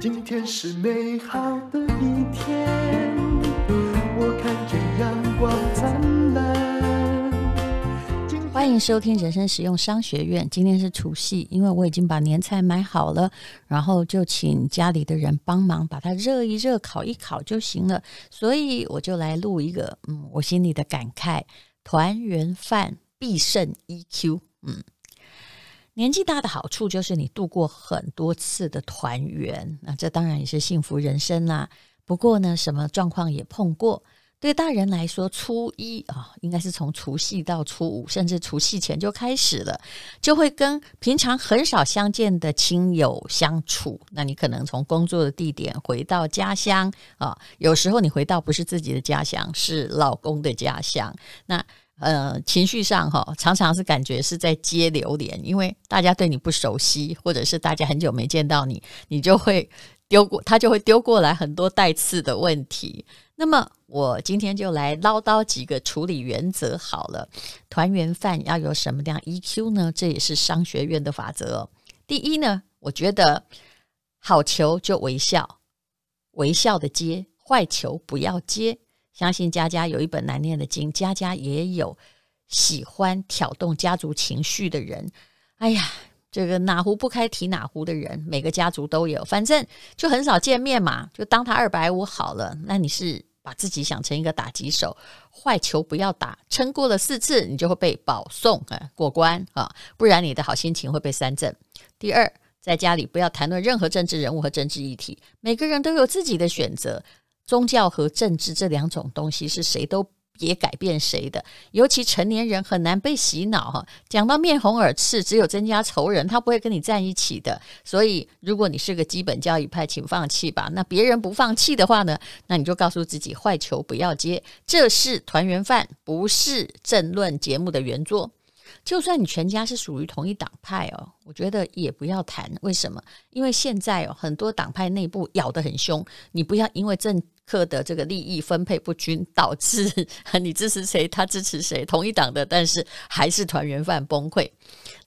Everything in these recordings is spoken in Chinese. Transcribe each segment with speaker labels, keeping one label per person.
Speaker 1: 今天是美好的一天，我看见阳光灿烂。
Speaker 2: 欢迎收听人生实用商学院。今天是除夕，因为我已经把年菜买好了，然后就请家里的人帮忙把它热一热、烤一烤就行了。所以我就来录一个，嗯，我心里的感慨：团圆饭必胜 EQ。嗯。年纪大的好处就是你度过很多次的团圆，那这当然也是幸福人生啦。不过呢，什么状况也碰过。对大人来说，初一啊，应该是从除夕到初五，甚至除夕前就开始了，就会跟平常很少相见的亲友相处。那你可能从工作的地点回到家乡啊，有时候你回到不是自己的家乡，是老公的家乡。那呃，情绪上哈，常常是感觉是在接榴莲，因为大家对你不熟悉，或者是大家很久没见到你，你就会丢过，他就会丢过来很多带刺的问题。那么，我今天就来唠叨几个处理原则好了。团圆饭要有什么样 EQ 呢？这也是商学院的法则哦。第一呢，我觉得好球就微笑，微笑的接，坏球不要接。相信家家有一本难念的经，家家也有喜欢挑动家族情绪的人。哎呀，这个哪壶不开提哪壶的人，每个家族都有。反正就很少见面嘛，就当他二百五好了。那你是把自己想成一个打击手，坏球不要打，撑过了四次，你就会被保送啊过关啊，不然你的好心情会被三振。第二，在家里不要谈论任何政治人物和政治议题，每个人都有自己的选择。宗教和政治这两种东西是谁都别改变谁的，尤其成年人很难被洗脑哈。讲到面红耳赤，只有增加仇人，他不会跟你在一起的。所以，如果你是个基本教义派，请放弃吧。那别人不放弃的话呢？那你就告诉自己，坏球不要接。这是团圆饭，不是政论节目的圆桌。就算你全家是属于同一党派哦，我觉得也不要谈。为什么？因为现在哦，很多党派内部咬得很凶，你不要因为政客的这个利益分配不均，导致 你支持谁，他支持谁，同一党的，但是还是团圆饭崩溃。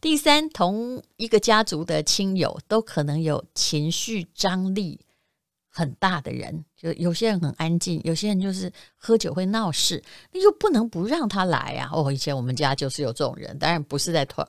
Speaker 2: 第三，同一个家族的亲友都可能有情绪张力很大的人，就有些人很安静，有些人就是喝酒会闹事，那就不能不让他来啊！哦，以前我们家就是有这种人，当然不是在团。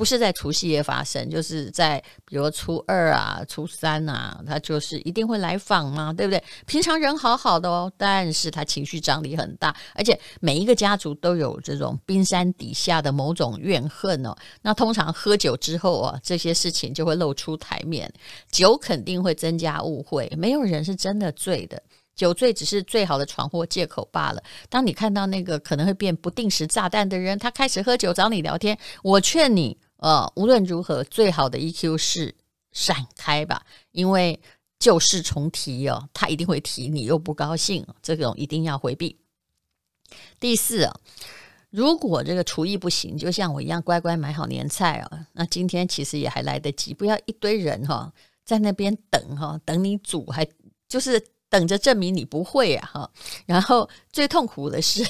Speaker 2: 不是在除夕夜发生，就是在比如初二啊、初三啊，他就是一定会来访嘛，对不对？平常人好好的哦，但是他情绪张力很大，而且每一个家族都有这种冰山底下的某种怨恨哦。那通常喝酒之后啊，这些事情就会露出台面，酒肯定会增加误会，没有人是真的醉的，酒醉只是最好的闯祸借口罢了。当你看到那个可能会变不定时炸弹的人，他开始喝酒找你聊天，我劝你。呃，无论如何，最好的 EQ 是闪开吧，因为旧事重提哦，他一定会提，你又不高兴，这种一定要回避。第四啊，如果这个厨艺不行，就像我一样乖乖买好年菜啊，那今天其实也还来得及，不要一堆人哈在那边等哈，等你煮，还就是。等着证明你不会啊哈，然后最痛苦的是，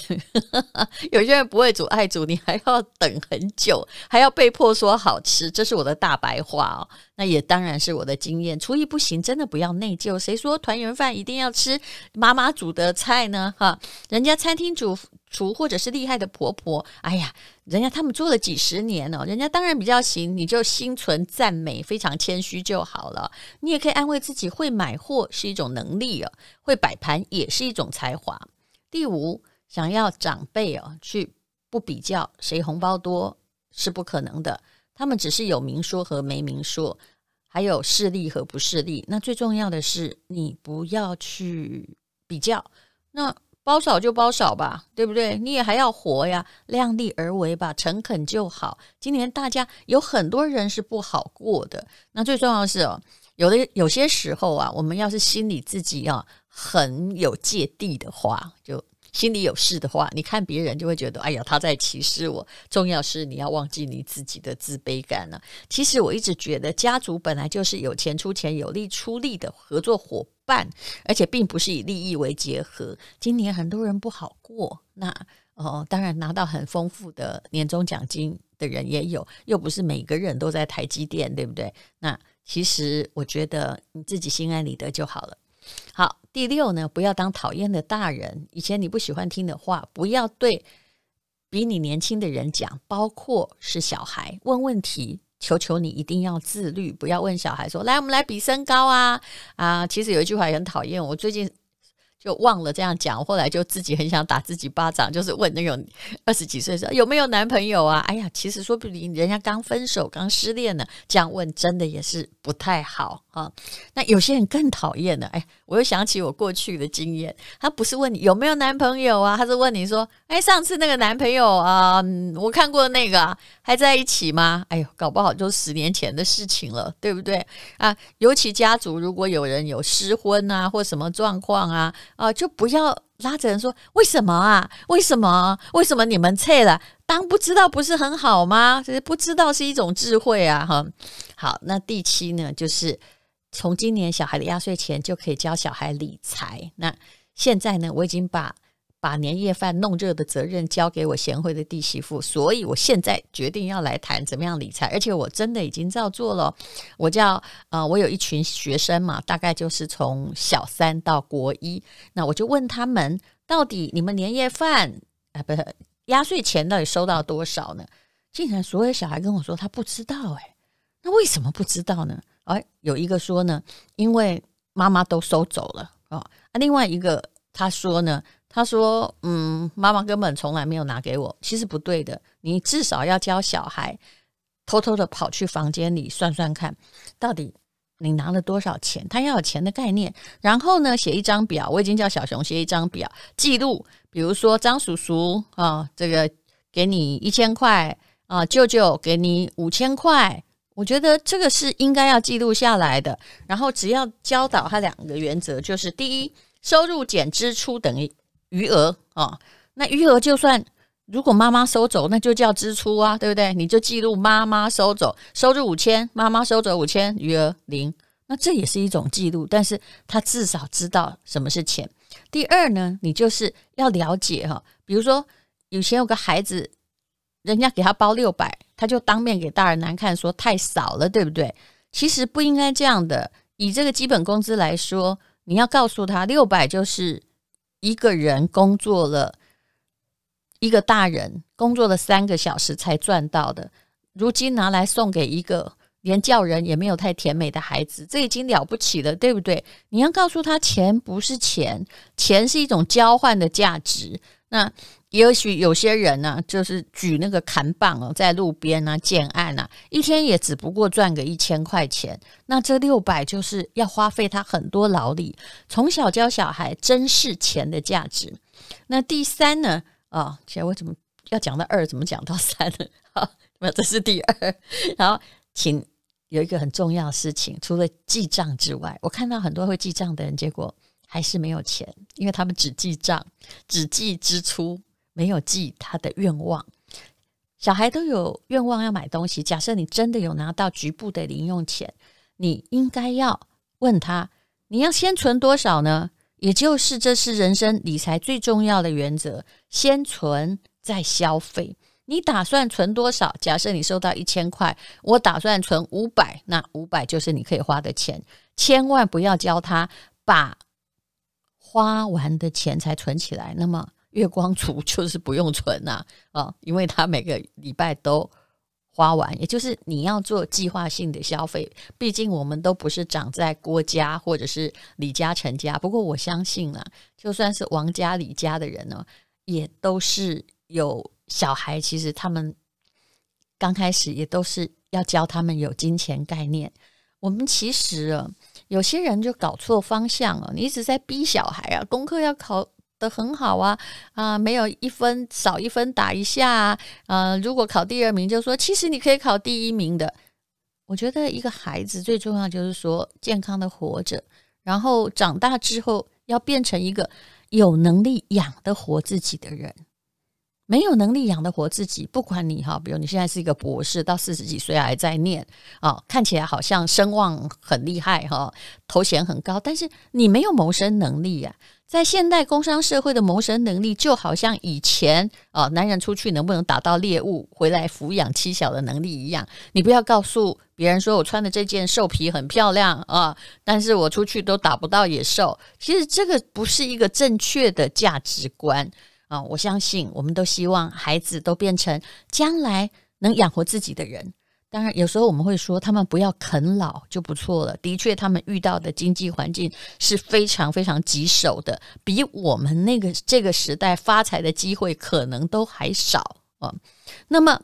Speaker 2: 有些人不会煮，爱煮，你还要等很久，还要被迫说好吃，这是我的大白话哦。那也当然是我的经验，厨艺不行，真的不要内疚。谁说团圆饭一定要吃妈妈煮的菜呢？哈，人家餐厅主厨或者是厉害的婆婆，哎呀，人家他们做了几十年哦，人家当然比较行，你就心存赞美，非常谦虚就好了。你也可以安慰自己，会买货是一种能力哦，会摆盘也是一种才华。第五，想要长辈哦去不比较谁红包多是不可能的。他们只是有明说和没明说，还有势利和不势利。那最重要的是，你不要去比较。那包少就包少吧，对不对？你也还要活呀，量力而为吧，诚恳就好。今年大家有很多人是不好过的。那最重要的是哦，有的有些时候啊，我们要是心里自己啊很有芥蒂的话，就。心里有事的话，你看别人就会觉得，哎呀，他在歧视我。重要是你要忘记你自己的自卑感了。其实我一直觉得，家族本来就是有钱出钱、有力出力的合作伙伴，而且并不是以利益为结合。今年很多人不好过，那哦，当然拿到很丰富的年终奖金，的人也有，又不是每个人都在台积电，对不对？那其实我觉得你自己心安理得就好了。好，第六呢，不要当讨厌的大人。以前你不喜欢听的话，不要对比你年轻的人讲，包括是小孩。问问题，求求你一定要自律，不要问小孩说：“来，我们来比身高啊！”啊，其实有一句话也很讨厌，我最近。就忘了这样讲，后来就自己很想打自己巴掌，就是问那种二十几岁说有没有男朋友啊？哎呀，其实说不定人家刚分手、刚失恋呢，这样问真的也是不太好啊。那有些人更讨厌的，哎，我又想起我过去的经验，他不是问你有没有男朋友啊，他是问你说，哎，上次那个男朋友啊，我看过那个还在一起吗？哎呦，搞不好就十年前的事情了，对不对啊？尤其家族如果有人有失婚啊，或什么状况啊。啊，就不要拉着人说为什么啊？为什么？为什么你们撤了？当不知道不是很好吗？就是不知道是一种智慧啊！哈，好，那第七呢，就是从今年小孩的压岁钱就可以教小孩理财。那现在呢，我已经把。把年夜饭弄热的责任交给我贤惠的弟媳妇，所以我现在决定要来谈怎么样理财，而且我真的已经照做了。我叫呃，我有一群学生嘛，大概就是从小三到国一，那我就问他们，到底你们年夜饭啊，不是压岁钱到底收到多少呢？竟然所有小孩跟我说他不知道，哎，那为什么不知道呢？哎，有一个说呢，因为妈妈都收走了哦，啊，另外一个他说呢。他说：“嗯，妈妈根本从来没有拿给我。其实不对的，你至少要教小孩偷偷的跑去房间里算算看，到底你拿了多少钱。他要有钱的概念，然后呢，写一张表。我已经叫小熊写一张表记录，比如说张叔叔啊，这个给你一千块啊，舅舅给你五千块。我觉得这个是应该要记录下来的。然后只要教导他两个原则，就是第一，收入减支出等于。”余额、哦，那余额就算如果妈妈收走，那就叫支出啊，对不对？你就记录妈妈收走，收入五千，妈妈收走五千，余额零，那这也是一种记录，但是他至少知道什么是钱。第二呢，你就是要了解哈，比如说以前有个孩子，人家给他包六百，他就当面给大人难看说太少了，对不对？其实不应该这样的，以这个基本工资来说，你要告诉他六百就是。一个人工作了，一个大人工作了三个小时才赚到的，如今拿来送给一个连叫人也没有太甜美的孩子，这已经了不起了，对不对？你要告诉他，钱不是钱，钱是一种交换的价值。那也许有些人呢、就是举那个砍棒哦，在路边啊建案啊，一天也只不过赚个一千块钱。那这六百就是要花费他很多劳力，从小教小孩珍视钱的价值。那第三呢？啊、哦，其实我怎么要讲到二，怎么讲到三呢？好，那这是第二。然后，请有一个很重要的事情，除了记账之外，我看到很多会记账的人，结果还是没有钱，因为他们只记账，只记支出。没有记他的愿望，小孩都有愿望要买东西。假设你真的有拿到局部的零用钱，你应该要问他：你要先存多少呢？也就是这是人生理财最重要的原则：先存再消费。你打算存多少？假设你收到一千块，我打算存五百，那五百就是你可以花的钱。千万不要教他把花完的钱才存起来。那么。月光族就是不用存呐，啊，因为他每个礼拜都花完，也就是你要做计划性的消费。毕竟我们都不是长在郭家或者是李嘉诚家，不过我相信啊，就算是王家、李家的人呢，也都是有小孩。其实他们刚开始也都是要教他们有金钱概念。我们其实啊，有些人就搞错方向了，你一直在逼小孩啊，功课要考。的很好啊啊，没有一分少一分打一下啊，啊！如果考第二名，就说其实你可以考第一名的。我觉得一个孩子最重要就是说健康的活着，然后长大之后要变成一个有能力养得活自己的人。没有能力养得活自己，不管你哈，比如你现在是一个博士，到四十几岁还在念啊，看起来好像声望很厉害哈，头衔很高，但是你没有谋生能力啊。在现代工商社会的谋生能力，就好像以前啊，男人出去能不能打到猎物回来抚养妻小的能力一样。你不要告诉别人说我穿的这件兽皮很漂亮啊，但是我出去都打不到野兽。其实这个不是一个正确的价值观啊！我相信我们都希望孩子都变成将来能养活自己的人。当然，有时候我们会说他们不要啃老就不错了。的确，他们遇到的经济环境是非常非常棘手的，比我们那个这个时代发财的机会可能都还少啊。那么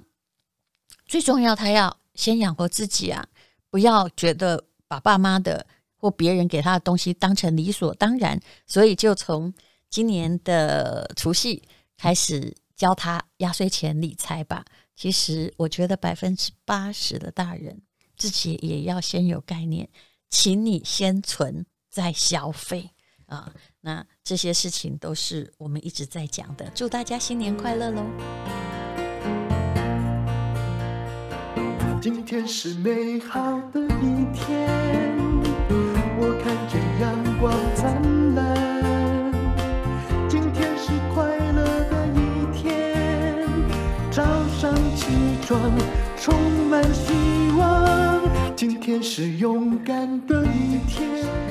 Speaker 2: 最重要，他要先养活自己啊，不要觉得把爸妈的或别人给他的东西当成理所当然。所以，就从今年的除夕开始教他压岁钱理财吧。其实，我觉得百分之八十的大人自己也要先有概念，请你先存再消费啊。那这些事情都是我们一直在讲的。祝大家新年快乐喽！
Speaker 1: 今天是美好的一天，是勇敢的一天。